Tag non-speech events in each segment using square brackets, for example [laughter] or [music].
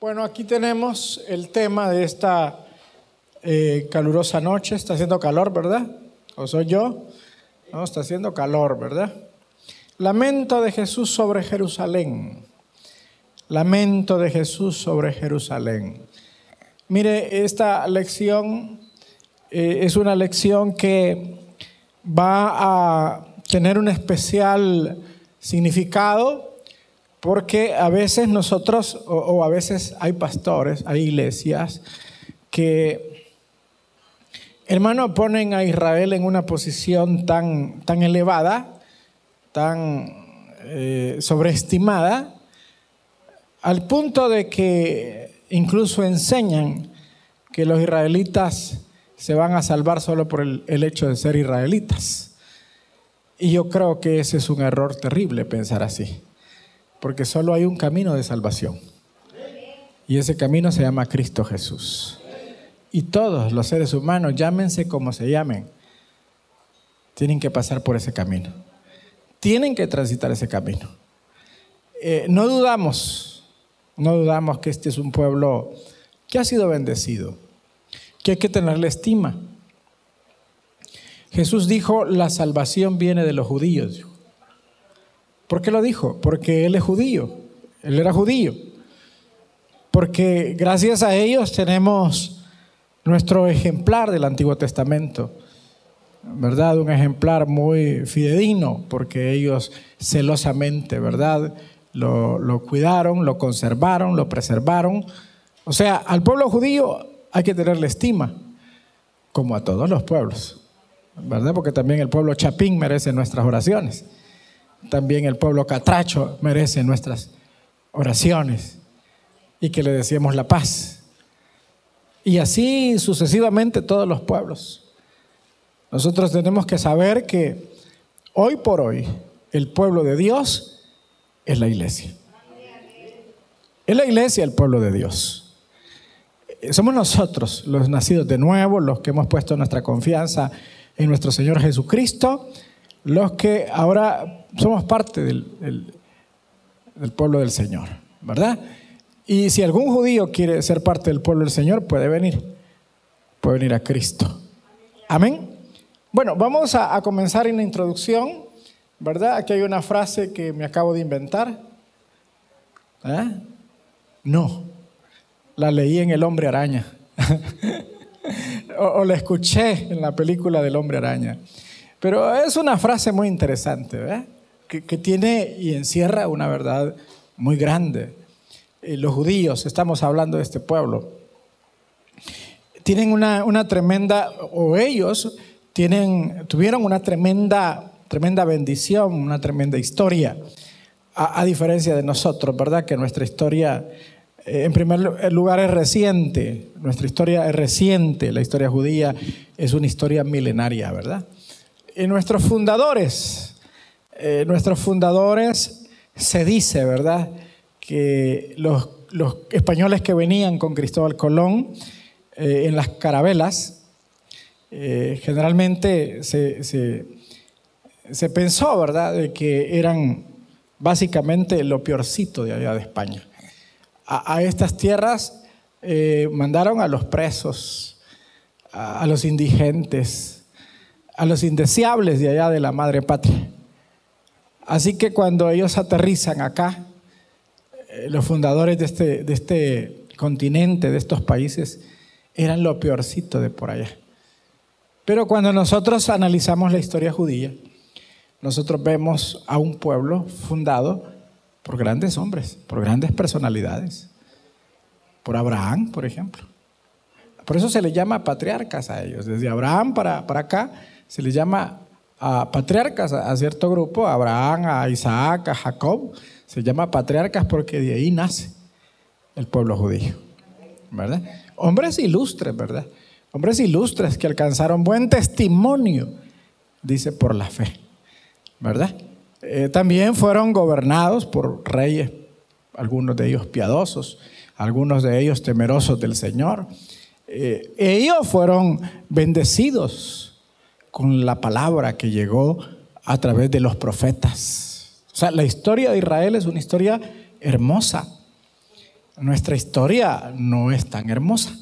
Bueno, aquí tenemos el tema de esta eh, calurosa noche. Está haciendo calor, ¿verdad? ¿O soy yo? No, está haciendo calor, ¿verdad? Lamento de Jesús sobre Jerusalén. Lamento de Jesús sobre Jerusalén. Mire, esta lección eh, es una lección que va a tener un especial significado porque a veces nosotros, o, a veces hay pastores, hay iglesias, que, hermano, ponen a Israel en una posición tan, tan elevada, tan eh, sobreestimada, al punto de que incluso enseñan que los israelitas se van a salvar solo por el, el hecho de ser israelitas. Y yo creo que ese es un error terrible pensar así. Porque solo hay un camino de salvación. Y ese camino se llama Cristo Jesús. Y todos los seres humanos, llámense como se llamen, tienen que pasar por ese camino. Tienen que transitar ese camino. Eh, no dudamos, no dudamos que este es un pueblo que ha sido bendecido, que hay que tenerle estima. Jesús dijo, la salvación viene de los judíos. ¿Por qué lo dijo? Porque él es judío, él era judío. Porque gracias a ellos tenemos nuestro ejemplar del Antiguo Testamento, ¿verdad? Un ejemplar muy fidedigno, porque ellos celosamente, ¿verdad? Lo, lo cuidaron, lo conservaron, lo preservaron. O sea, al pueblo judío hay que tenerle estima, como a todos los pueblos, ¿verdad? Porque también el pueblo chapín merece nuestras oraciones también el pueblo catracho merece nuestras oraciones y que le deseemos la paz. Y así sucesivamente todos los pueblos. Nosotros tenemos que saber que hoy por hoy el pueblo de Dios es la iglesia. Es la iglesia el pueblo de Dios. Somos nosotros los nacidos de nuevo, los que hemos puesto nuestra confianza en nuestro Señor Jesucristo los que ahora somos parte del, pueblo del Señor, ¿verdad? Y si algún judío quiere ser parte del pueblo del Señor, puede venir, puede venir a Cristo. Amén. Bueno, vamos a, comenzar en la introducción, ¿verdad? Aquí hay una frase que me acabo de inventar. ¿Eh? No, la leí en El hombre araña. [laughs] o la escuché en la película del hombre araña. Pero es una frase muy interesante, ¿verdad? Que, tiene y encierra una verdad muy grande. Eh, los judíos, estamos hablando de este pueblo, tienen una, una tremenda, o ellos tienen, tuvieron una tremenda, tremenda bendición, una tremenda historia, a, a diferencia de nosotros, ¿verdad? Que nuestra historia, eh, en primer lugar, es reciente, nuestra historia es reciente, la historia judía es una historia milenaria, ¿verdad? Nuestros fundadores, eh, nuestros fundadores se dice, ¿verdad? Que los, españoles que venían con Cristóbal Colón eh, en las carabelas, eh, generalmente se, se, pensó, ¿verdad?, de que eran básicamente lo peorcito de allá de España. A, estas tierras mandaron a los presos, a los indigentes, a los indeseables de allá de la madre patria. Así que cuando ellos aterrizan acá, eh, los fundadores de este, de este continente, de estos países, eran lo peorcito de por allá. Pero cuando nosotros analizamos la historia judía, nosotros vemos a un pueblo fundado por grandes hombres, por grandes personalidades, por Abraham, por ejemplo. Por eso se le llama patriarcas a ellos, desde Abraham para, para acá se les llama a patriarcas a, cierto grupo, a Abraham, a Isaac, a Jacob, se llama patriarcas porque de ahí nace el pueblo judío, ¿verdad? Hombres ilustres, ¿verdad? Hombres ilustres que alcanzaron buen testimonio, dice, por la fe, ¿verdad? Eh, también fueron gobernados por reyes, algunos de ellos piadosos, algunos de ellos temerosos del Señor. Eh, ellos fueron bendecidos con la palabra que llegó a través de los profetas. O sea, la historia de Israel es una historia hermosa. nuestra historia no es tan hermosa,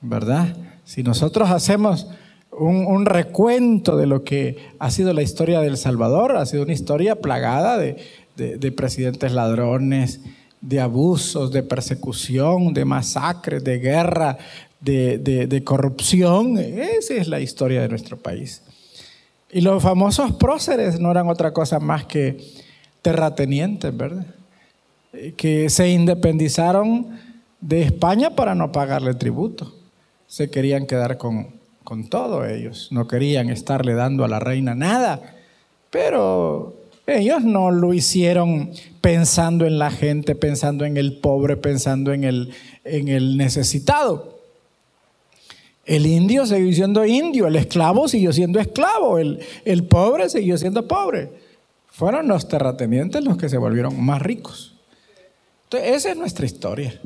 ¿verdad? Si nosotros hacemos un, recuento de lo que ha sido la historia del Salvador, ha sido una historia plagada de, presidentes ladrones, de abusos, de persecución, de masacres, de guerra, de, corrupción. Esa es la historia de nuestro país. Y los famosos próceres no eran otra cosa más que terratenientes, ¿verdad? Que se independizaron de España para no pagarle tributo. Se querían quedar con, todo ellos. No querían estarle dando a la reina nada. Pero ellos no lo hicieron pensando en la gente, pensando en el pobre, pensando en el necesitado. El indio siguió siendo indio, el esclavo siguió siendo esclavo, el, el pobre siguió siendo pobre. Fueron los terratenientes los que se volvieron más ricos. Entonces, esa es nuestra historia.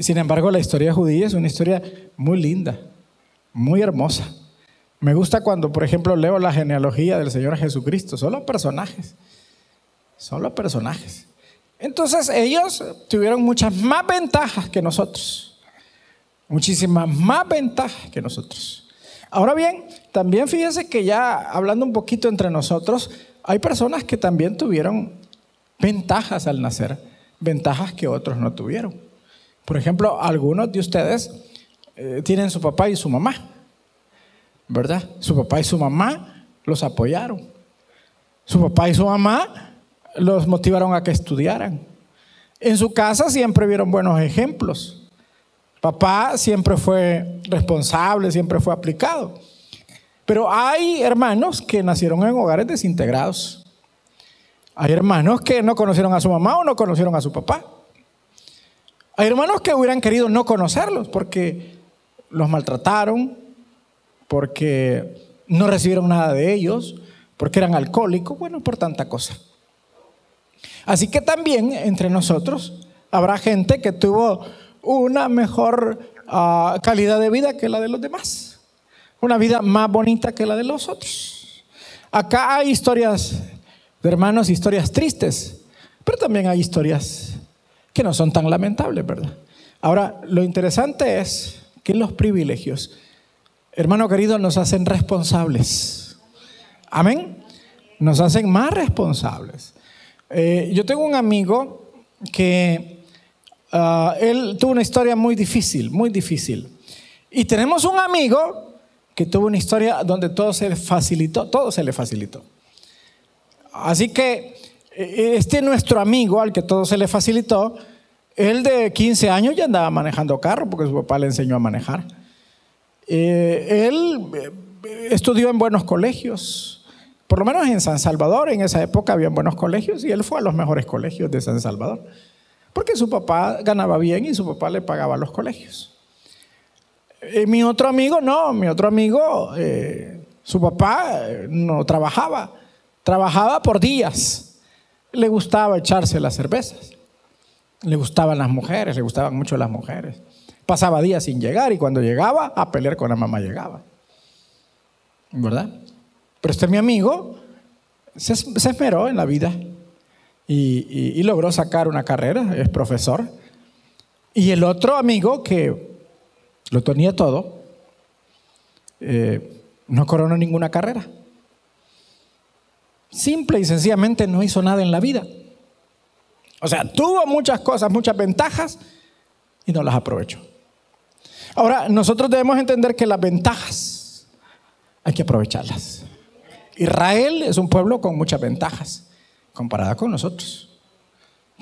Sin embargo, la historia judía es una historia muy linda, muy hermosa. Me gusta cuando, por ejemplo, leo la genealogía del Señor Jesucristo. Son los personajes. Son los personajes. Entonces ellos tuvieron muchas más ventajas que nosotros muchísimas más ventajas que nosotros. Ahora bien, también fíjense que ya hablando un poquito entre nosotros, hay personas que también tuvieron ventajas al nacer, ventajas que otros no tuvieron. Por ejemplo, algunos de ustedes eh, tienen su papá y su mamá, ¿verdad? Su papá y su mamá los apoyaron. Su papá y su mamá los motivaron a que estudiaran. En su casa siempre vieron buenos ejemplos. Papá siempre fue responsable, siempre fue aplicado. Pero hay hermanos que nacieron en hogares desintegrados. Hay hermanos que no conocieron a su mamá o no conocieron a su papá. Hay hermanos que hubieran querido no conocerlos porque los maltrataron, porque no recibieron nada de ellos, porque eran alcohólicos, bueno, por tanta cosa. Así que también entre nosotros habrá gente que tuvo una mejor ah, calidad de vida que la de los demás. Una vida más bonita que la de los otros. Acá hay historias de hermanos, historias tristes, pero también hay historias que no son tan lamentables, ¿verdad? Ahora, lo interesante es que los privilegios, hermano querido, nos hacen responsables. Amén. Nos hacen más responsables. Eh, yo tengo un amigo que Ah, él tuvo una historia muy difícil, muy difícil. Y tenemos un amigo que tuvo una historia donde todo se le facilitó, todo se le facilitó. Así que eh, este nuestro amigo al que todo se le facilitó, él de 15 años ya andaba manejando carro porque su papá le enseñó a manejar. Eh, él eh, estudió en buenos colegios, por lo menos en San Salvador, en esa época había buenos colegios y él fue a los mejores colegios de San Salvador porque su papá ganaba bien y su papá le pagaba los colegios. Eh, mi otro amigo, no, mi otro amigo, eh, su papá eh, no trabajaba, trabajaba por días. Le gustaba echarse las cervezas, le gustaban las mujeres, le gustaban mucho las mujeres. Pasaba días sin llegar y cuando llegaba, a pelear con la mamá llegaba. ¿Verdad? Pero este mi amigo se, se esmeró en la vida y, logró sacar una carrera, es profesor. Y el otro amigo que lo tenía todo, eh, no coronó ninguna carrera. Simple y sencillamente no hizo nada en la vida. O sea, tuvo muchas cosas, muchas ventajas y no las aprovechó. Ahora, nosotros debemos entender que las ventajas hay que aprovecharlas. Israel es un pueblo con muchas ventajas comparada con nosotros.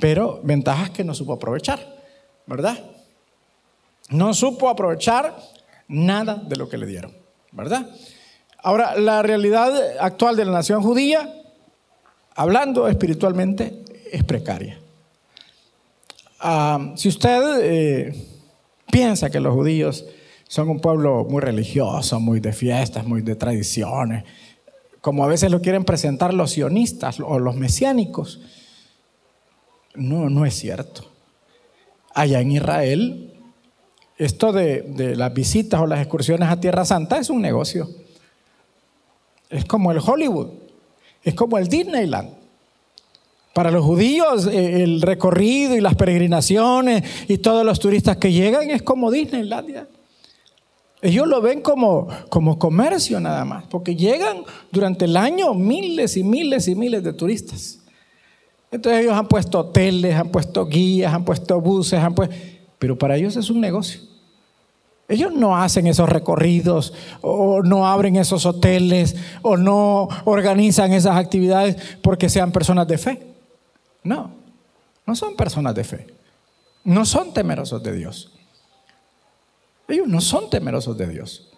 Pero ventajas que no supo aprovechar, ¿verdad? No supo aprovechar nada de lo que le dieron, ¿verdad? Ahora, la realidad actual de la nación judía, hablando espiritualmente, es precaria. Ah, si usted eh, piensa que los judíos son un pueblo muy religioso, muy de fiestas, muy de tradiciones, como a veces lo quieren presentar los sionistas o los mesiánicos. No, no es cierto. Allá en Israel, esto de, las visitas o las excursiones a Tierra Santa es un negocio. Es como el Hollywood, es como el Disneyland. Para los judíos eh, el recorrido y las peregrinaciones y todos los turistas que llegan es como Disneylandia. Ellos lo ven como, como comercio nada más, porque llegan durante el año miles y miles y miles de turistas. Entonces ellos han puesto hoteles, han puesto guías, han puesto buses, han puesto... pero para ellos es un negocio. Ellos no hacen esos recorridos o no abren esos hoteles o no organizan esas actividades porque sean personas de fe. No, no son personas de fe. No son temerosos de Dios. Ellos no son temerosos de Dios.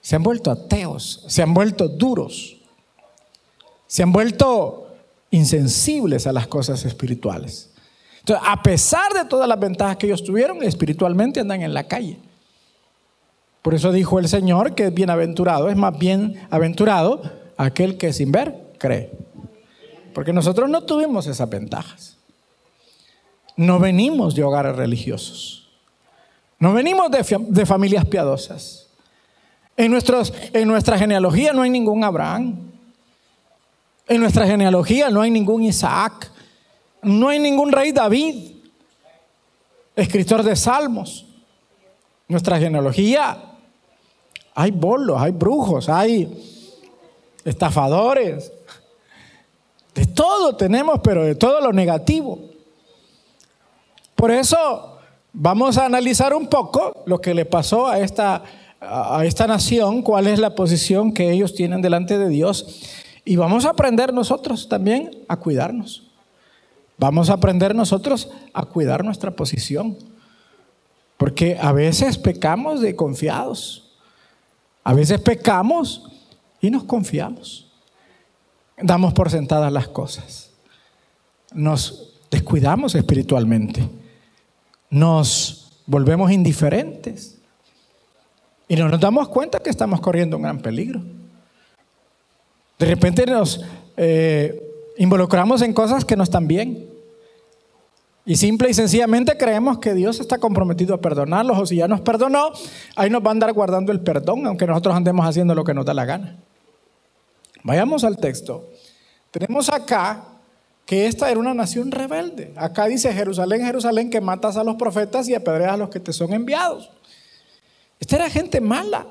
Se han vuelto ateos, se han vuelto duros, se han vuelto insensibles a las cosas espirituales. Entonces, a pesar de todas las ventajas que ellos tuvieron, espiritualmente andan en la calle. Por eso dijo el Señor que es bienaventurado, es más bien aventurado aquel que sin ver cree. Porque nosotros no tuvimos esas ventajas. No venimos de hogares religiosos. No venimos de, familias piadosas. En, nuestros, en nuestra genealogía no hay ningún Abraham. En nuestra genealogía no hay ningún Isaac. No hay ningún rey David, escritor de salmos. Nuestra genealogía hay bolos, hay brujos, hay estafadores, de todo tenemos, pero de todo lo negativo. Por eso vamos a analizar un poco lo que le pasó a esta, a esta nación, cuál es la posición que ellos tienen delante de Dios. Y vamos a aprender nosotros también a cuidarnos. Vamos a aprender nosotros a cuidar nuestra posición. Porque a veces pecamos de confiados. A veces pecamos y nos confiamos damos por sentadas las cosas. Nos descuidamos espiritualmente. Nos volvemos indiferentes. Y no nos damos cuenta que estamos corriendo un gran peligro. De repente nos eh, involucramos en cosas que no están bien. Y simple y sencillamente creemos que Dios está comprometido a perdonarlos o si ya nos perdonó, ahí nos va a andar guardando el perdón, aunque nosotros andemos haciendo lo que nos da la gana. Vayamos al texto. Tenemos acá que esta era una nación rebelde. Acá dice Jerusalén, Jerusalén, que matas a los profetas y apedreas a los que te son enviados. Esta era gente mala.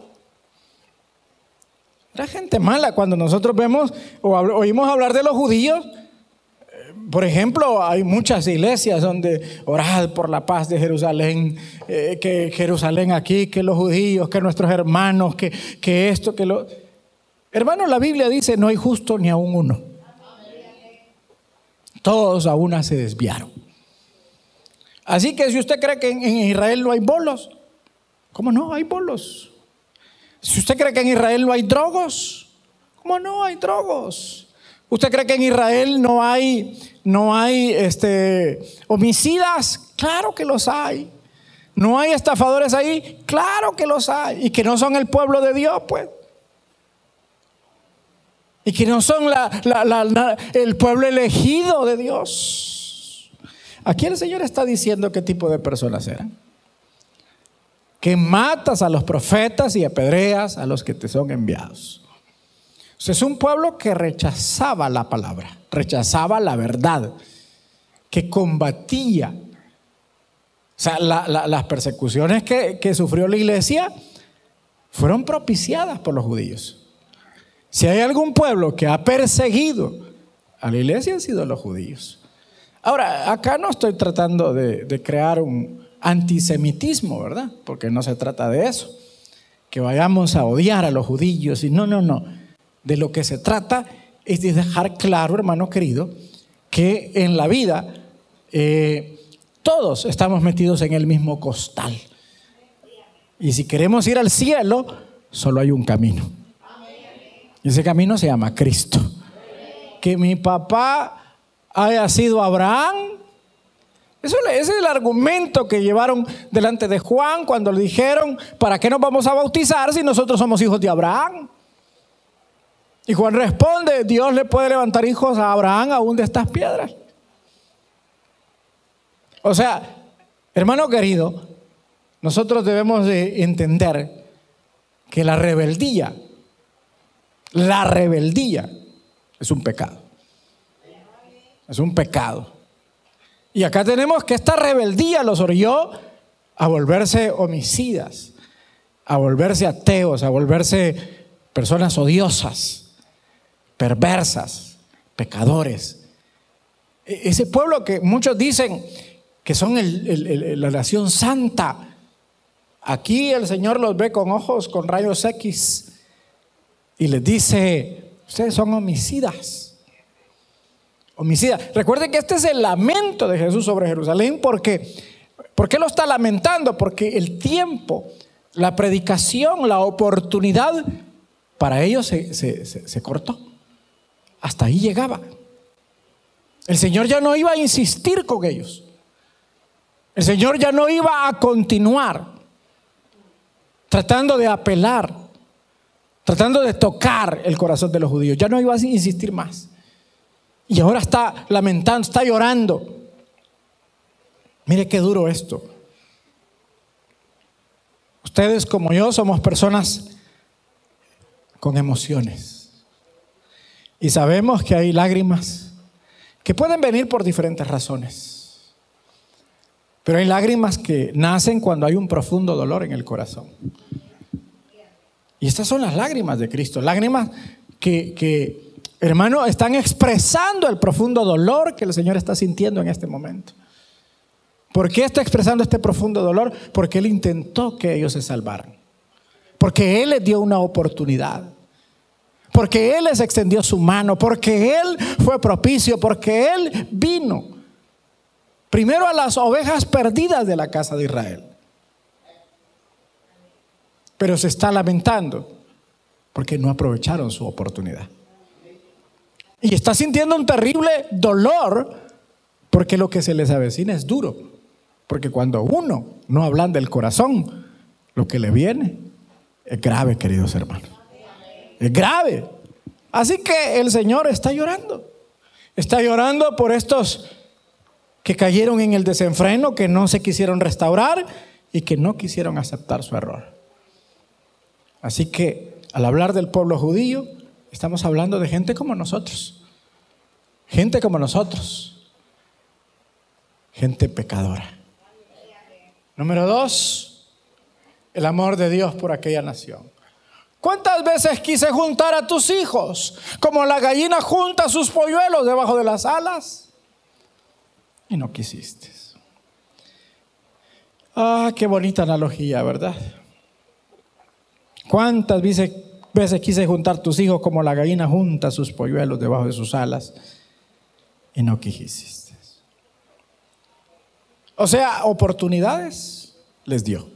Era gente mala. Cuando nosotros vemos o oímos hablar de los judíos, eh, por ejemplo, hay muchas iglesias donde orad por la paz de Jerusalén, eh, que Jerusalén aquí, que los judíos, que nuestros hermanos, que, que esto, que lo... Hermano, la Biblia dice, no hay justo ni aún uno. Todos a una se desviaron. Así que si usted cree que en Israel no hay bolos, ¿cómo no? Hay bolos. Si usted cree que en Israel no hay drogos, ¿cómo no? Hay drogos. ¿Usted cree que en Israel no hay, no hay este, homicidas? Claro que los hay. ¿No hay estafadores ahí? Claro que los hay. Y que no son el pueblo de Dios, pues y que no son el pueblo elegido de Dios. Aquí el Señor está diciendo qué tipo de personas eran. Que matas a los profetas y apedreas a los que te son enviados. es un pueblo que rechazaba la palabra, rechazaba la verdad, que combatía. O sea, las persecuciones que sufrió la iglesia fueron propiciadas por los judíos. Si hay algún pueblo que ha perseguido a la iglesia, han sido los judíos. Ahora, acá no estoy tratando de, crear un antisemitismo, ¿verdad? Porque no se trata de eso. Que vayamos a odiar a los judíos y no, no, no. De lo que se trata es de dejar claro, hermano querido, que en la vida eh, todos estamos metidos en el mismo costal. Y si queremos ir al cielo, solo hay un camino. Y ese camino se llama Cristo. Que mi papá haya sido Abraham. Eso es el argumento que llevaron delante de Juan cuando le dijeron, ¿para qué nos vamos a bautizar si nosotros somos hijos de Abraham? Y Juan responde, Dios le puede levantar hijos a Abraham aún de estas piedras. O sea, hermano querido, nosotros debemos de entender que la rebeldía la rebeldía es un pecado. Es un pecado. Y acá tenemos que esta rebeldía los orilló a volverse homicidas, a volverse ateos, a volverse personas odiosas, perversas, pecadores. E-, ese pueblo que muchos dicen que son la nación santa, aquí el Señor los ve con ojos, con rayos X, y les dice, ustedes son homicidas. Homicidas. Recuerden que este es el lamento de Jesús sobre Jerusalén porque, ¿por qué lo está lamentando? Porque el tiempo, la predicación, la oportunidad para ellos se, se cortó. Hasta ahí llegaba. El Señor ya no iba a insistir con ellos. El Señor ya no iba a continuar tratando de apelar, tratando de tocar el corazón de los judíos. Ya no iba a insistir más. Y ahora está lamentando, está llorando. Mire qué duro esto. Ustedes como yo somos personas con emociones. Y sabemos que hay lágrimas que pueden venir por diferentes razones. Pero hay lágrimas que nacen cuando hay un profundo dolor en el corazón. Y estas son las lágrimas de Cristo, lágrimas que, hermano, están expresando el profundo dolor que el Señor está sintiendo en este momento. ¿Por qué está expresando este profundo dolor? Porque Él intentó que ellos se salvaran. Porque Él les dio una oportunidad porque Él les extendió su mano, porque Él fue propicio, porque Él vino primero a las ovejas perdidas de la casa de Israel. Pero se está lamentando porque no aprovecharon su oportunidad. Y está sintiendo un terrible dolor porque lo que se les avecina es duro. Porque cuando uno no hablan del corazón, lo que le viene es grave, queridos hermanos. Es grave. Así que el Señor está llorando. Está llorando por estos que cayeron en el desenfreno, que no se quisieron restaurar y que no quisieron aceptar su error. Así que al hablar del pueblo judío, estamos hablando de gente como nosotros. Gente como nosotros. Gente pecadora. Número dos, el amor de Dios por aquella nación. ¿Cuántas veces quise juntar a tus hijos como la gallina junta sus polluelos debajo de las alas? Y no quisiste. Ah, qué bonita analogía, ¿verdad? ¿Cuántas veces, quise juntar tus hijos como la gallina junta sus polluelos debajo de sus alas? Y no quisiste. O sea, oportunidades les dio.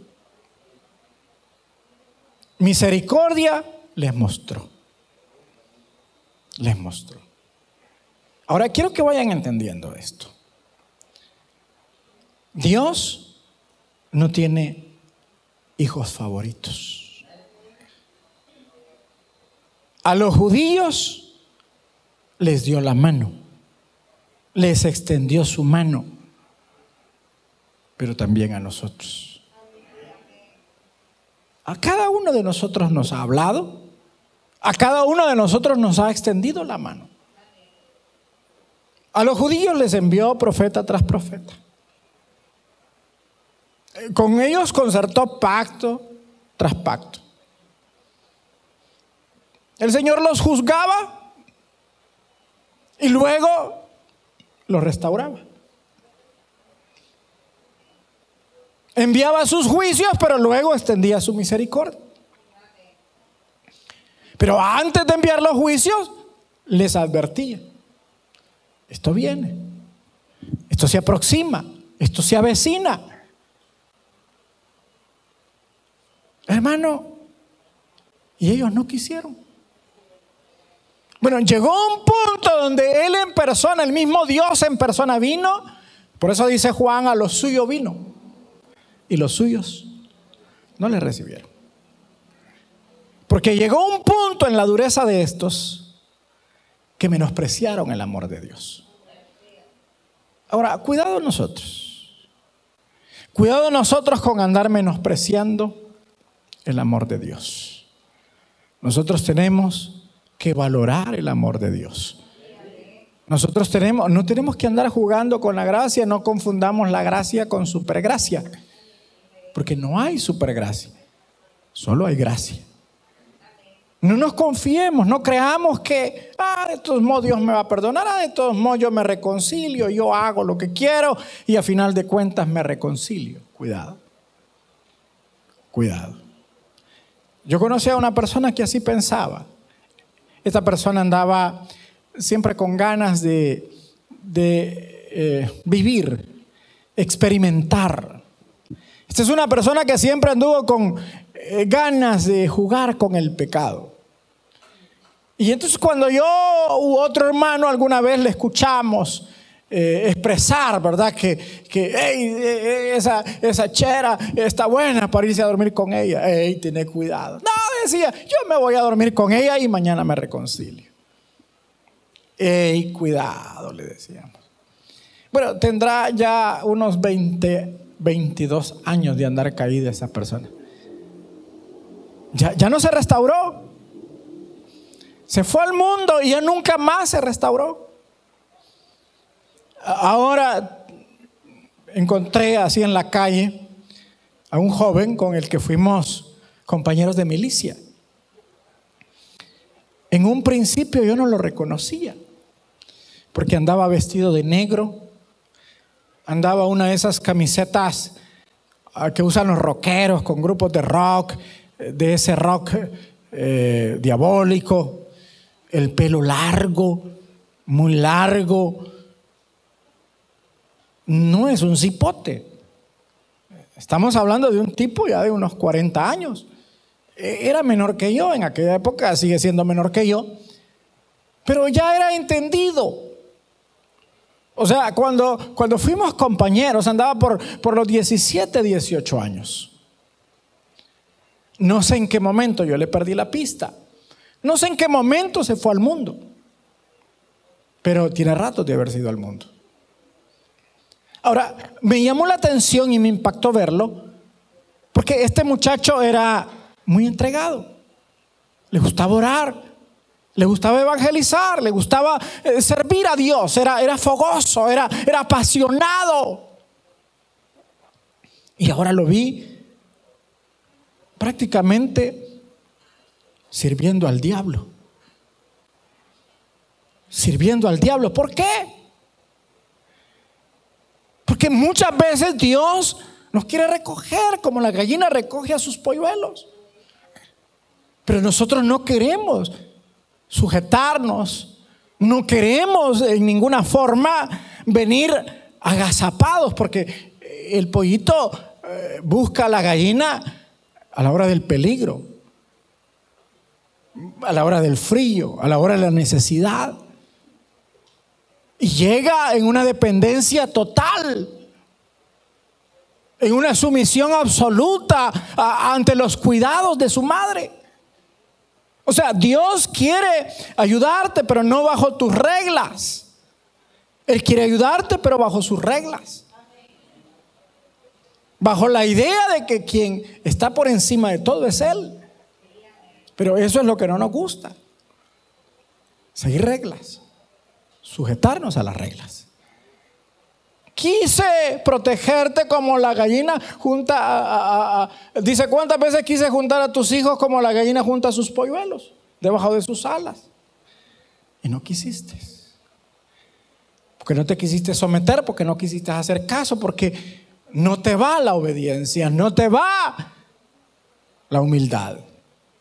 Misericordia les mostró. Les mostró. Ahora quiero que vayan entendiendo esto. Dios no tiene hijos favoritos. A los judíos les dio la mano, les extendió su mano, pero también a nosotros. A cada uno de nosotros nos ha hablado, a cada uno de nosotros nos ha extendido la mano. A los judíos les envió profeta tras profeta. Con ellos concertó pacto tras pacto. El Señor los juzgaba y luego los restauraba. Enviaba sus juicios, pero luego extendía su misericordia. Pero antes de enviar los juicios, les advertía. Esto viene. Esto se aproxima. Esto se avecina. Hermano, y ellos no quisieron. Bueno, llegó un punto donde Él en persona, el mismo Dios en persona vino. Por eso dice Juan, a lo suyo vino y los suyos no le recibieron. Porque llegó un punto en la dureza de estos que menospreciaron el amor de Dios. Ahora, cuidado nosotros. Cuidado nosotros con andar menospreciando el amor de Dios. Nosotros tenemos que valorar el amor de Dios. Nosotros tenemos, no tenemos que andar jugando con la gracia, no confundamos la gracia con supergracia, porque no hay supergracia, solo hay gracia. No nos confiemos, no creamos que, ah, de todos modos Dios me va a perdonar, ah, de todos modos yo me reconcilio, yo hago lo que quiero y a final de cuentas me reconcilio. Cuidado, cuidado. Yo conocí a una persona que así pensaba. Esta persona andaba siempre con ganas de, eh, vivir, experimentar. Esta es una persona que siempre anduvo con eh, ganas de jugar con el pecado. Y entonces cuando yo u otro hermano alguna vez le escuchamos eh, expresar, ¿verdad? Que, que esa, esa chera está buena para irse a dormir con ella. Hey, tiene cuidado. No, decía, yo me voy a dormir con ella y mañana me reconcilio. Ey, cuidado, le decíamos. Bueno, tendrá ya unos 20, 22 años de andar caída esa persona. Ya, ya no se restauró. Se fue al mundo y ya nunca más se restauró. Ahora encontré así en la calle a un joven con el que fuimos compañeros de milicia. En un principio yo no lo reconocía porque andaba vestido de negro, andaba una de esas camisetas ah, que usan los rockeros con grupos de rock, de ese rock eh, diabólico, el pelo largo, muy largo. No es un cipote. Estamos hablando de un tipo ya de unos 40 años. E, era menor que yo, en aquella época sigue siendo menor que yo, pero ya era entendido. O sea, cuando, cuando fuimos compañeros, andaba por, por los 17, 18 años. No sé en qué momento yo le perdí la pista. No sé en qué momento se fue al mundo. Pero tiene rato de haber sido al mundo. Ahora, me llamó la atención y me impactó verlo, porque este muchacho era muy entregado. Le gustaba orar, le gustaba evangelizar, le gustaba eh, servir a Dios, era, era fogoso, era, era apasionado. Y ahora lo vi prácticamente sirviendo al diablo. Sirviendo al diablo. ¿Por qué? Porque muchas veces Dios nos quiere recoger como la gallina recoge a sus polluelos. Pero nosotros no queremos sujetarnos. No queremos en ninguna forma venir agazapados porque el pollito eh, busca a la gallina a la hora del peligro, a la hora del frío, a la hora de la necesidad. Y llega en una dependencia total, en una sumisión absoluta ante los cuidados de su madre. O sea, Dios quiere ayudarte, pero no bajo tus reglas. Él quiere ayudarte, pero bajo sus reglas. Bajo la idea de que quien está por encima de todo es Él. Pero eso es lo que no nos gusta. Seguir reglas. Sujetarnos a las reglas. Quise protegerte como la gallina junta a, Dice, ¿cuántas veces quise juntar a tus hijos como la gallina junta a sus polluelos? Debajo de sus alas. Y no quisiste. Porque no te quisiste someter, porque no quisiste hacer caso, porque no te va la obediencia, no te va la humildad.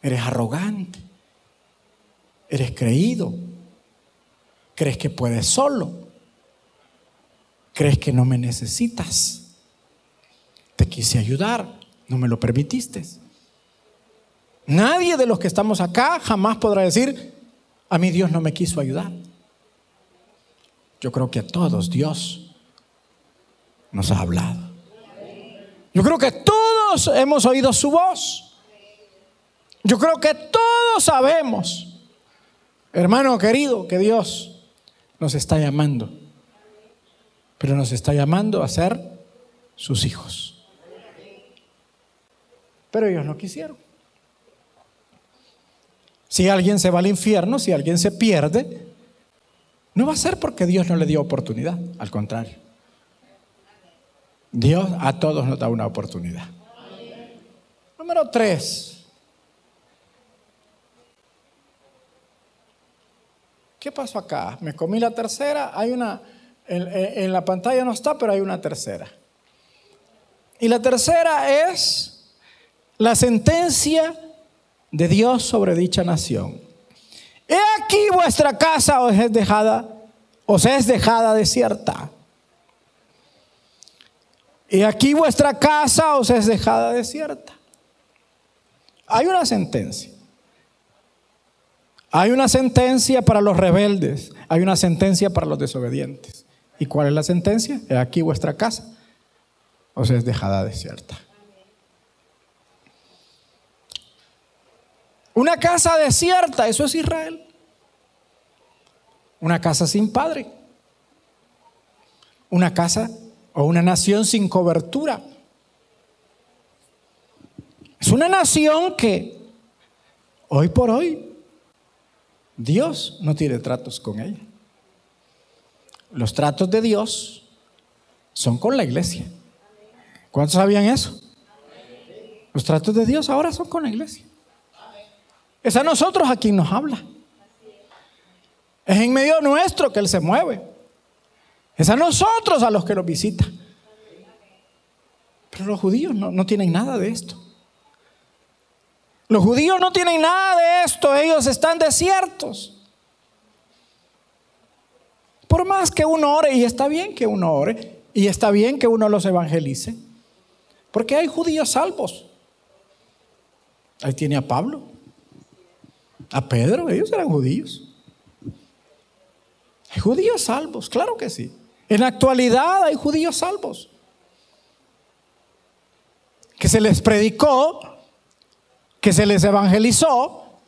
Eres arrogante. Eres creído. Crees que puedes solo. ¿Crees que no me necesitas? Te quise ayudar, no me lo permitiste. Nadie de los que estamos acá jamás podrá decir, a mí Dios no me quiso ayudar. Yo creo que a todos Dios nos ha hablado. Yo creo que todos hemos oído su voz. Yo creo que todos sabemos, hermano querido, que Dios nos está llamando pero nos está llamando a ser sus hijos. Pero ellos no quisieron. Si alguien se va al infierno, si alguien se pierde, no va a ser porque Dios no le dio oportunidad, al contrario. Dios a todos nos da una oportunidad. Número tres. ¿Qué pasó acá? Me comí la tercera, hay una, en, la pantalla no está, pero hay una tercera. Y la tercera es la sentencia de Dios sobre dicha nación. He aquí vuestra casa os es dejada, os es dejada desierta. Y aquí vuestra casa os es dejada desierta. Hay una sentencia. Hay una sentencia para los rebeldes. Hay una sentencia para los desobedientes. ¿Y cuál es la sentencia? He aquí vuestra casa os es dejada desierta. Una casa desierta, eso es Israel. Una casa sin padre. Una casa o una nación sin cobertura. Es una nación que hoy por hoy Dios no tiene tratos con ella. Los tratos de Dios son con la iglesia. ¿Cuántos sabían eso? Los tratos de Dios ahora son con la iglesia. Es a nosotros a quien nos habla. Es en medio nuestro que Él se mueve. Es a nosotros a los que nos visita. Pero los judíos no, no tienen nada de esto. Los judíos no tienen nada de esto. Ellos están desiertos. Por más que uno ore, y está bien que uno ore, y está bien que uno los evangelice, porque hay judíos salvos. Ahí tiene a Pablo a Pedro, ellos eran judíos. Hay judíos salvos, claro que sí. En la actualidad hay judíos salvos. Que se les predicó, que se les evangelizó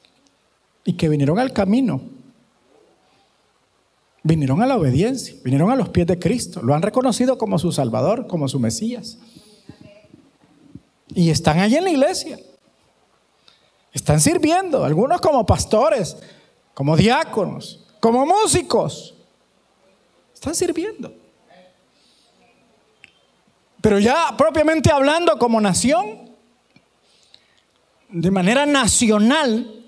y que vinieron al camino. Vinieron a la obediencia, vinieron a los pies de Cristo. Lo han reconocido como su Salvador, como su Mesías. Y están allí en la iglesia. Están sirviendo, algunos como pastores, como diáconos, como músicos. Están sirviendo. Pero ya propiamente hablando como nación, de manera nacional,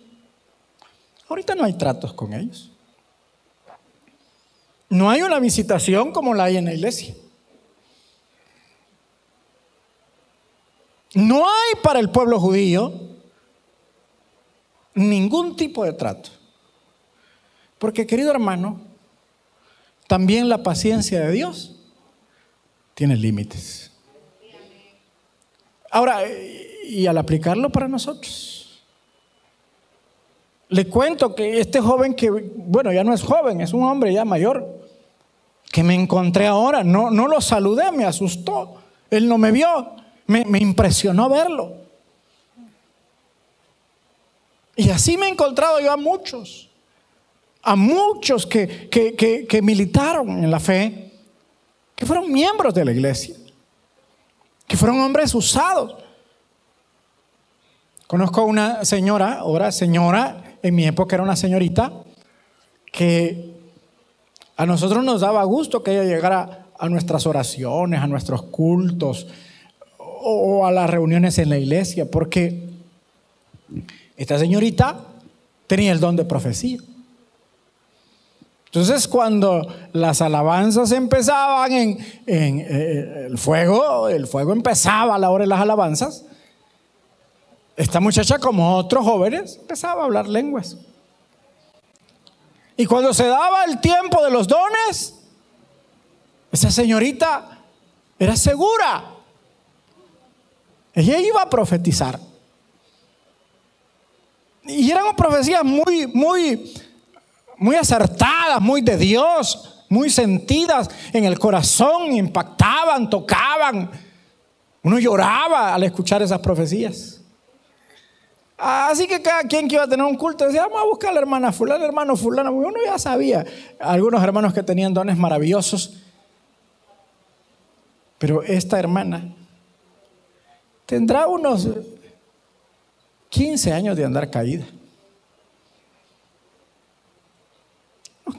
ahorita no hay tratos con ellos. No hay una visitación como la hay en la iglesia. No hay para el pueblo judío ningún tipo de trato. Porque querido hermano, también la paciencia de Dios tiene límites. Ahora, y al aplicarlo para nosotros, le cuento que este joven que, bueno, ya no es joven, es un hombre ya mayor, que me encontré ahora, no, no lo saludé, me asustó, él no me vio, me, me impresionó verlo. Y así me he encontrado yo a muchos, a muchos que, que, militaron en la fe, que fueron miembros de la iglesia, que fueron hombres usados. Conozco una señora, ahora señora, en mi época era una señorita, que a nosotros nos daba gusto que ella llegara a nuestras oraciones, a nuestros cultos o a las reuniones en la iglesia, porque esta señorita tenía el don de profecía. Entonces cuando las alabanzas empezaban en, eh, el fuego, el fuego empezaba a la hora de las alabanzas, esta muchacha como otros jóvenes empezaba a hablar lenguas. Y cuando se daba el tiempo de los dones, esa señorita era segura. Ella iba a profetizar. Y eran profecías muy, muy, muy acertadas, muy de Dios, muy sentidas en el corazón, impactaban, tocaban. Uno lloraba al escuchar esas profecías. Así que cada quien que iba a tener un culto decía, vamos a buscar a la hermana fulana, hermano fulano. Uno ya sabía, algunos hermanos que tenían dones maravillosos. Pero esta hermana tendrá unos 15 años de andar caída.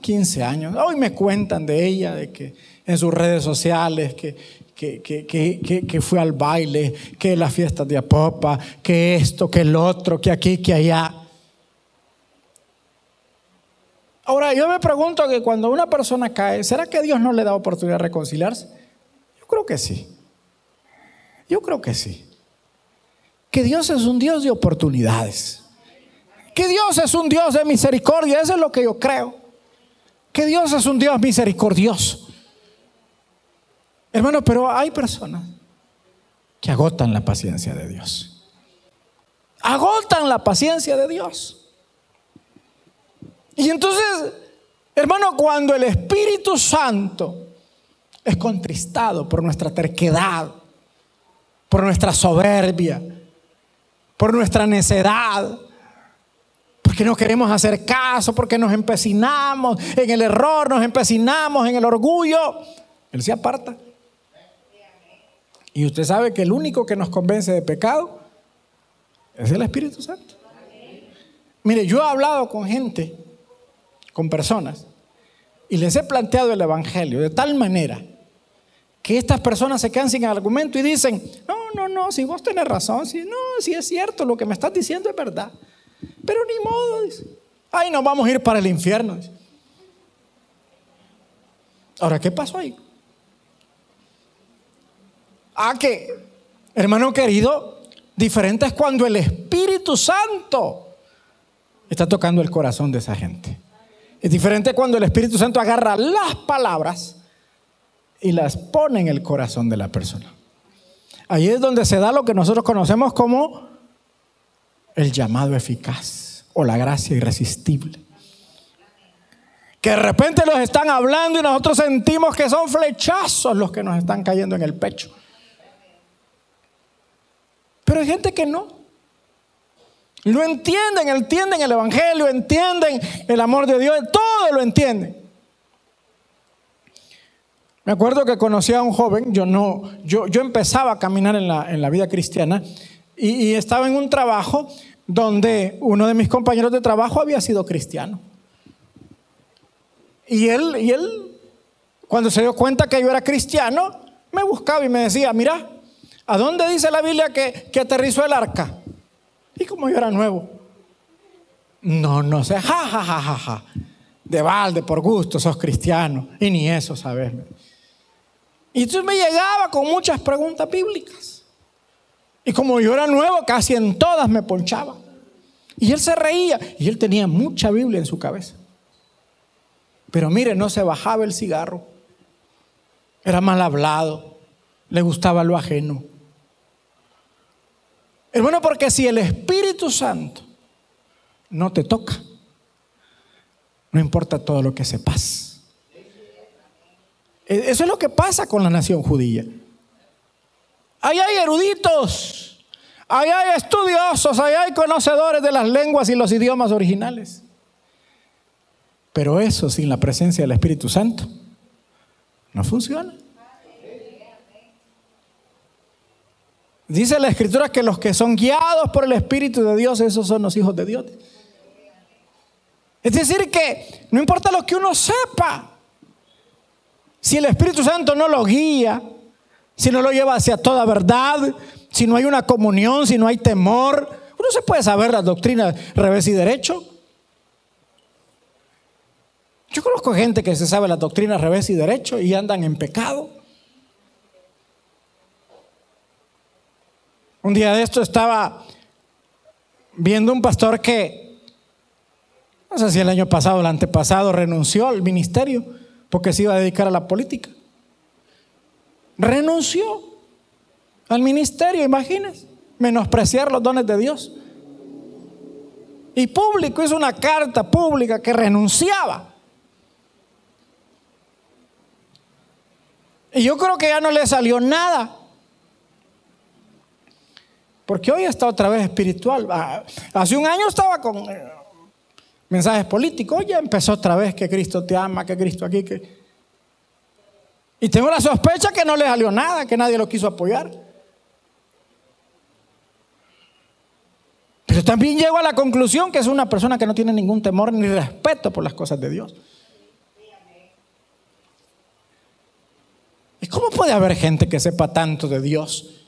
15 años. Hoy me cuentan de ella, de que en sus redes sociales, que, que, que, que, fue al baile, que las fiestas de Apopa, que esto, que el otro, que aquí, que allá. Ahora, yo me pregunto que cuando una persona cae, ¿será que Dios no le da oportunidad de reconciliarse? Yo creo que sí. Yo creo que sí. Que Dios es un Dios de oportunidades. Que Dios es un Dios de misericordia. Eso es lo que yo creo. Que Dios es un Dios misericordioso. Hermano, pero hay personas que agotan la paciencia de Dios. Agotan la paciencia de Dios. Y entonces, hermano, cuando el Espíritu Santo es contristado por nuestra terquedad, por nuestra soberbia, por nuestra necedad, porque no queremos hacer caso, porque nos empecinamos en el error, nos empecinamos en el orgullo, Él se aparta. Y usted sabe que el único que nos convence de pecado es el Espíritu Santo. Mire, yo he hablado con gente con personas y les he planteado el Evangelio de tal manera que estas personas se quedan sin argumento y dicen, no, no, no, si vos tenés razón, si no, si es cierto, lo que me estás diciendo es verdad. Pero ni modo, dice. Ay, nos vamos a ir para el infierno. Ahora, ¿qué pasó ahí? Ah, que, hermano querido, diferente es cuando el Espíritu Santo está tocando el corazón de esa gente. Es diferente cuando el Espíritu Santo agarra las palabras y las pone en el corazón de la persona. Ahí es donde se da lo que nosotros conocemos como el llamado eficaz o la gracia irresistible. Que de repente nos están hablando y nosotros sentimos que son flechazos los que nos están cayendo en el pecho. Hay gente que no. Lo entienden, entienden el Evangelio, entienden el amor de Dios, todo lo entienden. Me acuerdo que conocí a un joven, yo no, yo, yo empezaba a caminar en la, en la vida cristiana y, estaba en un trabajo donde uno de mis compañeros de trabajo había sido cristiano. Y él, y él, cuando se dio cuenta que yo era cristiano, me buscaba y me decía, mira, ¿a dónde dice la Biblia que, que aterrizó el arca? Y como yo era nuevo, no, no sé, ja, ja, ja, ja, ja. De balde, por gusto, sos cristiano. Y ni eso, ¿sabes? Y entonces me llegaba con muchas preguntas bíblicas. Y como yo era nuevo, casi en todas me ponchaba. Y él se reía. Y él tenía mucha Biblia en su cabeza. Pero mire, no se bajaba el cigarro. Era mal hablado. Le gustaba lo ajeno. Hermano, porque si el Espíritu Santo no te toca, no importa todo lo que sepas. E, eso es lo que pasa con la nación judía. Ahí hay eruditos, ahí hay estudiosos, ahí hay conocedores de las lenguas y los idiomas originales. Pero eso sin la presencia del Espíritu Santo no funciona. Dice la escritura que los que son guiados por el Espíritu de Dios, esos son los hijos de Dios. Es decir, que no importa lo que uno sepa, si el Espíritu Santo no lo guía, si no lo lleva hacia toda verdad, si no hay una comunión, si no hay temor, uno se puede saber las doctrinas revés y derecho. Yo conozco gente que se sabe las doctrinas revés y derecho y andan en pecado. Un día de esto estaba viendo un pastor que, no sé si el año pasado o el antepasado, renunció al ministerio porque se iba a dedicar a la política. Renunció al ministerio, imagínense, menospreciar los dones de Dios. Y público hizo una carta pública que renunciaba. Y yo creo que ya no le salió nada. Porque hoy está otra vez espiritual. Ah, hace un año estaba con eh, mensajes políticos. Hoy ya empezó otra vez que Cristo te ama, que Cristo aquí. Que... Y tengo la sospecha que no le salió nada, que nadie lo quiso apoyar. Pero también llego a la conclusión que es una persona que no tiene ningún temor ni respeto por las cosas de Dios. ¿Y cómo puede haber gente que sepa tanto de Dios?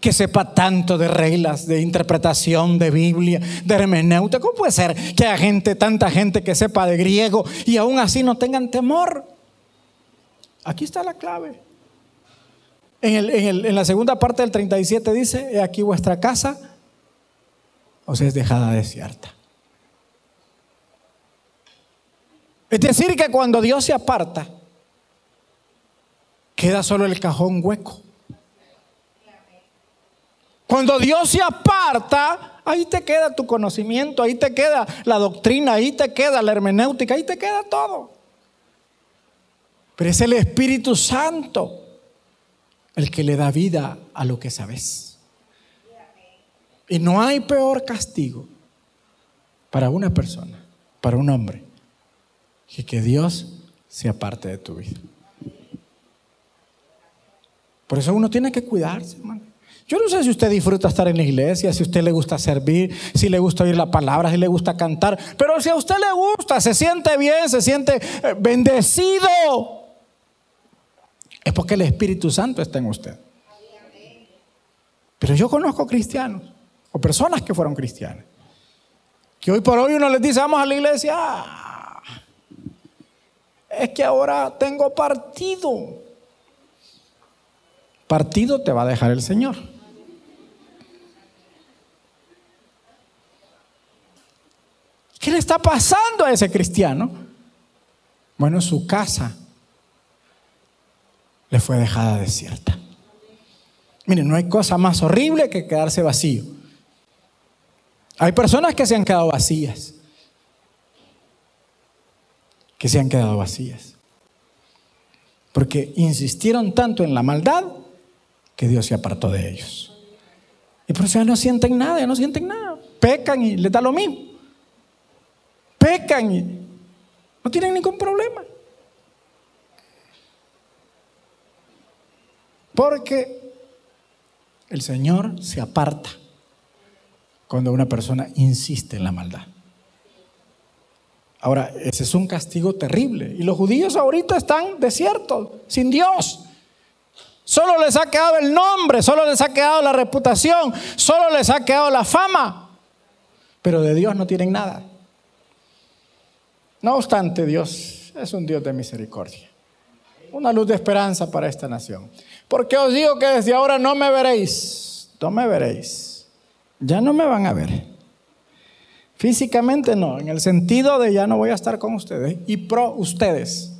Que sepa tanto de reglas, de interpretación de Biblia, de hermenéutica. ¿Cómo puede ser que haya gente, tanta gente que sepa de griego y aún así no tengan temor? Aquí está la clave. En, en la segunda parte del 37 dice, he aquí vuestra casa os es dejada desierta. Es decir, que cuando Dios se aparta, queda solo el cajón hueco. Cuando Dios se aparta, ahí te queda tu conocimiento, ahí te queda la doctrina, ahí te queda la hermenéutica, ahí te queda todo. Pero es el Espíritu Santo el que le da vida a lo que sabes. Y no hay peor castigo para una persona, para un hombre, que que Dios sea parte de tu vida. Por eso uno tiene que cuidarse, hermano. Yo no sé si usted disfruta estar en la iglesia, si a usted le gusta servir, si le gusta oír la palabra, si le gusta cantar, pero si a usted le gusta, se siente bien, se siente eh, bendecido, es porque el Espíritu Santo está en usted. Pero yo conozco cristianos o personas que fueron cristianas, que hoy por hoy uno les dice, vamos a la iglesia, ah, es que ahora tengo partido. Partido te va a dejar el Señor. ¿Qué le está pasando a ese cristiano? Bueno, su casa le fue dejada desierta. Miren, no hay cosa más horrible que quedarse vacío. Hay personas que se han quedado vacías. Que se han quedado vacías. Porque insistieron tanto en la maldad que Dios se apartó de ellos. Y por eso ya no sienten nada, ya no sienten nada. Pecan y les da lo mismo. Pecan y no tienen ningún problema. Porque el Señor se aparta cuando una persona insiste en la maldad. Ahora, ese es un castigo terrible. Y los judíos ahorita están desiertos, sin Dios. Solo les ha quedado el nombre, solo les ha quedado la reputación, solo les ha quedado la fama. Pero de Dios no tienen nada. No obstante, Dios es un Dios de misericordia. Una luz de esperanza para esta nación. Porque os digo que desde ahora no me veréis. No me veréis. Ya no me van a ver. Físicamente no, en el sentido de ya no voy a estar con ustedes y pro ustedes.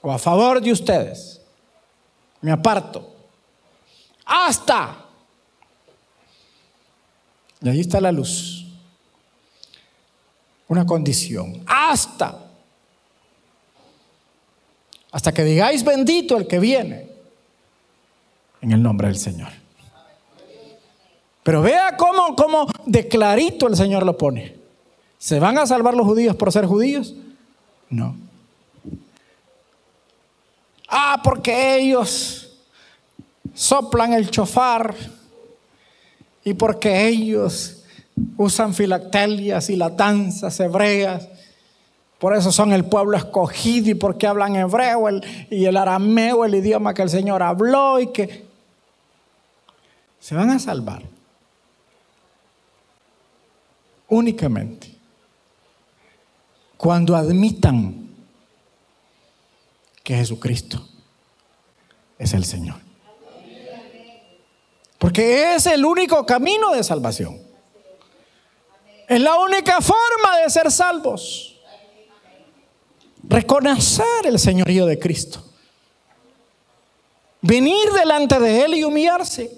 O a favor de ustedes me aparto. Hasta. Y ahí está la luz. Una condición. Hasta. Hasta que digáis bendito el que viene. En el nombre del Señor. Pero vea cómo, cómo de clarito el Señor lo pone. ¿Se van a salvar los judíos por ser judíos? No. Ah, porque ellos soplan el chofar y porque ellos usan filactelias y las danzas hebreas. Por eso son el pueblo escogido y porque hablan hebreo y el arameo, el idioma que el Señor habló y que se van a salvar únicamente cuando admitan que Jesucristo es el Señor. Porque es el único camino de salvación. Es la única forma de ser salvos. Reconocer el señorío de Cristo. Venir delante de Él y humillarse.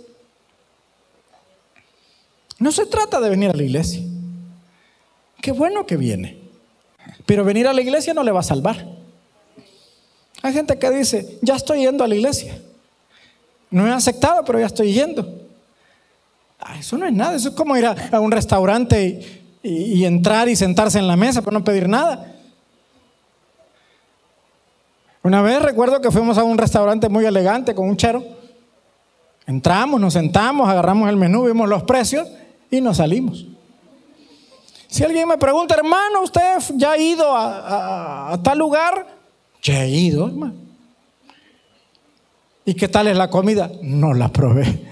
No se trata de venir a la iglesia. Qué bueno que viene. Pero venir a la iglesia no le va a salvar. Hay gente que dice, ya estoy yendo a la iglesia. No he aceptado, pero ya estoy yendo. Ah, eso no es nada, eso es como ir a, un restaurante y, entrar y sentarse en la mesa, pero no pedir nada. Una vez recuerdo que fuimos a un restaurante muy elegante con un chero. Entramos, nos sentamos, agarramos el menú, vimos los precios y nos salimos. Si alguien me pregunta, hermano, ¿usted ya ha ido a tal lugar? Ya he ido, hermano. ¿Y qué tal es la comida? No la probé.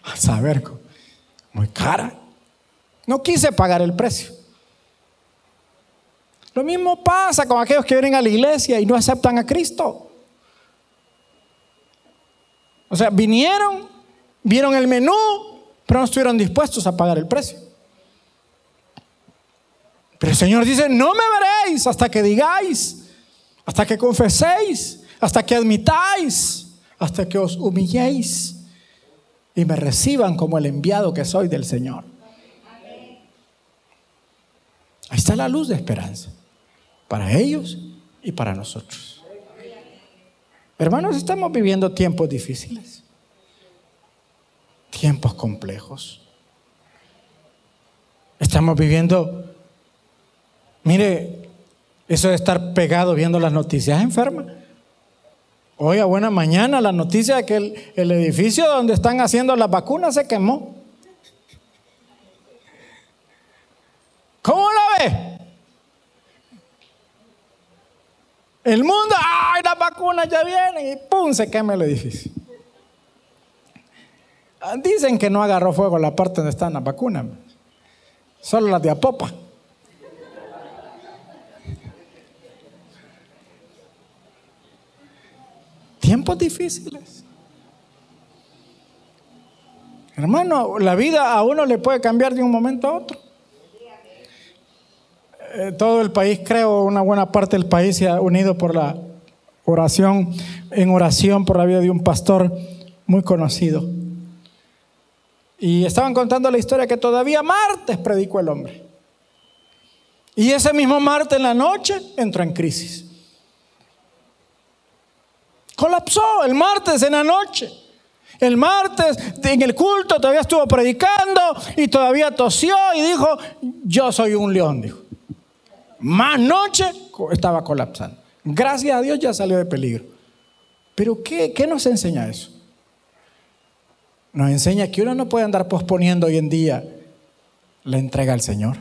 [laughs] A saber, muy cara. No quise pagar el precio. Lo mismo pasa con aquellos que vienen a la iglesia y no aceptan a Cristo. O sea, vinieron, vieron el menú, pero no estuvieron dispuestos a pagar el precio. Pero el Señor dice, no me veréis hasta que digáis, hasta que confeséis, hasta que admitáis, hasta que os humilléis y me reciban como el enviado que soy del Señor. Ahí está la luz de esperanza, para ellos y para nosotros. Hermanos, estamos viviendo tiempos difíciles, tiempos complejos. Estamos viviendo, mire, eso de estar pegado viendo las noticias enferma. Hoy a buena mañana la noticia de que el, el edificio donde están haciendo las vacunas se quemó. ¿Cómo la El mundo, ¡ay, las vacunas ya vienen! Y ¡pum! se quema el edificio. Dicen que no agarró fuego la parte donde están las vacunas, solo las de Apopa. Tiempos difíciles. Hermano, la vida a uno le puede cambiar de un momento a otro. Eh, todo el país, creo, una buena parte del país se ha unido por la oración, en oración por la vida de un pastor muy conocido. Y estaban contando la historia que todavía martes predicó el hombre. Y ese mismo martes en la noche entró en crisis. Colapsó el martes en la noche. El martes en el culto todavía estuvo predicando y todavía tosió y dijo, yo soy un león, dijo. Más noche estaba colapsando. Gracias a Dios ya salió de peligro. Pero ¿qué, qué nos enseña eso? Nos enseña que uno no puede andar posponiendo hoy en día la entrega al Señor.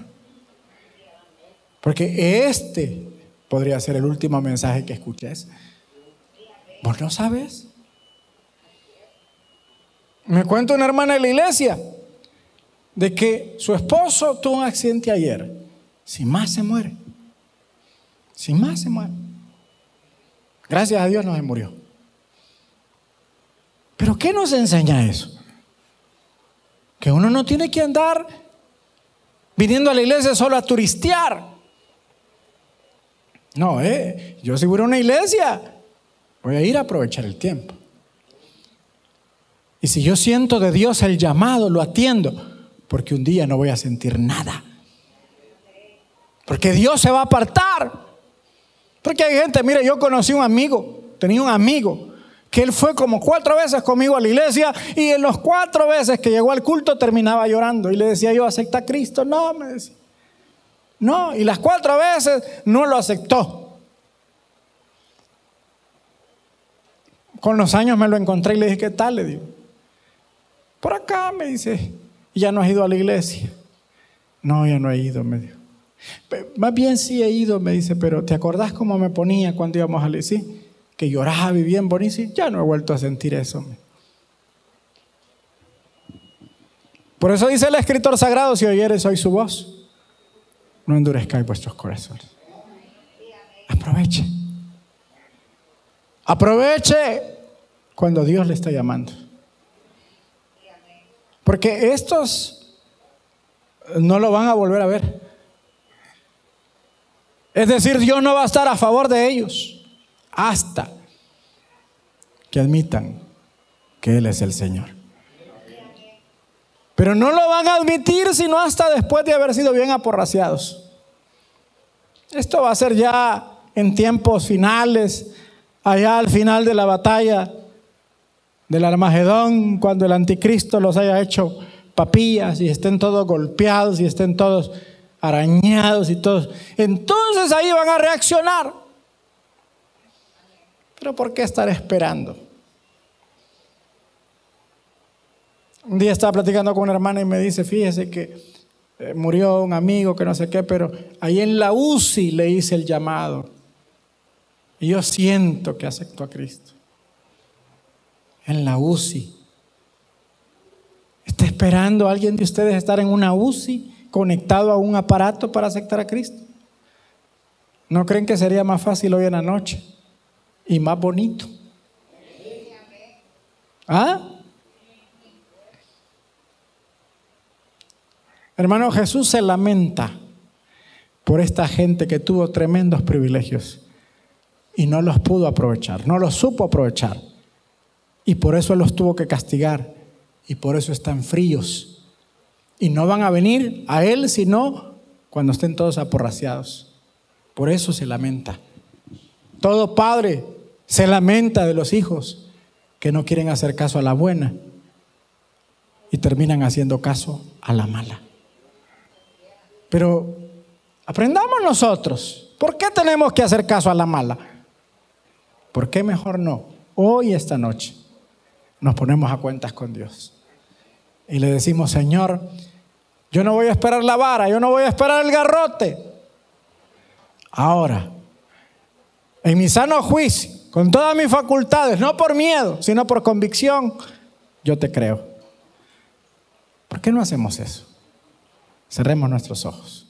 Porque este podría ser el último mensaje que escuches. ¿Vos no sabes? Me cuenta una hermana de la iglesia de que su esposo tuvo un accidente ayer. Si más se muere. Sin más muere. Gracias a Dios no se murió. Pero ¿qué nos enseña eso? Que uno no tiene que andar viniendo a la iglesia solo a turistear. No, eh, yo si voy a una iglesia, voy a ir a aprovechar el tiempo. Y si yo siento de Dios el llamado, lo atiendo, porque un día no voy a sentir nada. Porque Dios se va a apartar. Porque hay gente, mire, yo conocí un amigo, tenía un amigo, que él fue como cuatro veces conmigo a la iglesia y en los cuatro veces que llegó al culto terminaba llorando y le decía yo, acepta a Cristo. No, me decía. No, y las cuatro veces no lo aceptó. Con los años me lo encontré y le dije, ¿qué tal? Le digo, por acá me dice, y ya no has ido a la iglesia. No, ya no he ido, me dijo. Más bien sí he ido, me dice, pero ¿te acordás cómo me ponía cuando íbamos a leer? que lloraba bien bonito. Ya no he vuelto a sentir eso. Por eso dice el escritor sagrado, si oyeres hoy su voz, no endurezcáis vuestros corazones. Aproveche. Aproveche cuando Dios le está llamando. Porque estos no lo van a volver a ver. Es decir, Dios no va a estar a favor de ellos hasta que admitan que Él es el Señor. Pero no lo van a admitir sino hasta después de haber sido bien aporraciados. Esto va a ser ya en tiempos finales, allá al final de la batalla del Armagedón, cuando el anticristo los haya hecho papillas y estén todos golpeados y estén todos arañados y todos. Entonces ahí van a reaccionar. Pero ¿por qué estar esperando? Un día estaba platicando con una hermana y me dice, fíjese que eh, murió un amigo que no sé qué, pero ahí en la UCI le hice el llamado. Y yo siento que aceptó a Cristo. en la UCI. ¿Está esperando alguien de ustedes estar en una UCI conectado a un aparato para aceptar a Cristo? ¿No creen que sería más fácil hoy en la noche y más bonito? ¿Ah? Hermano, Jesús se lamenta por esta gente que tuvo tremendos privilegios y no los pudo aprovechar, no los supo aprovechar. Y por eso los tuvo que castigar y por eso están fríos. Y no van a venir a Él sino cuando estén todos aporraciados. Por eso se lamenta. Todo padre se lamenta de los hijos que no quieren hacer caso a la buena y terminan haciendo caso a la mala. Pero aprendamos nosotros, ¿por qué tenemos que hacer caso a la mala? ¿Por qué mejor no? Hoy, esta noche, nos ponemos a cuentas con Dios. Y le decimos, Señor, yo no voy a esperar la vara, yo no voy a esperar el garrote. Ahora, en mi sano juicio, con todas mis facultades, no por miedo, sino por convicción, yo te creo. ¿Por qué no hacemos eso? Cerremos nuestros ojos.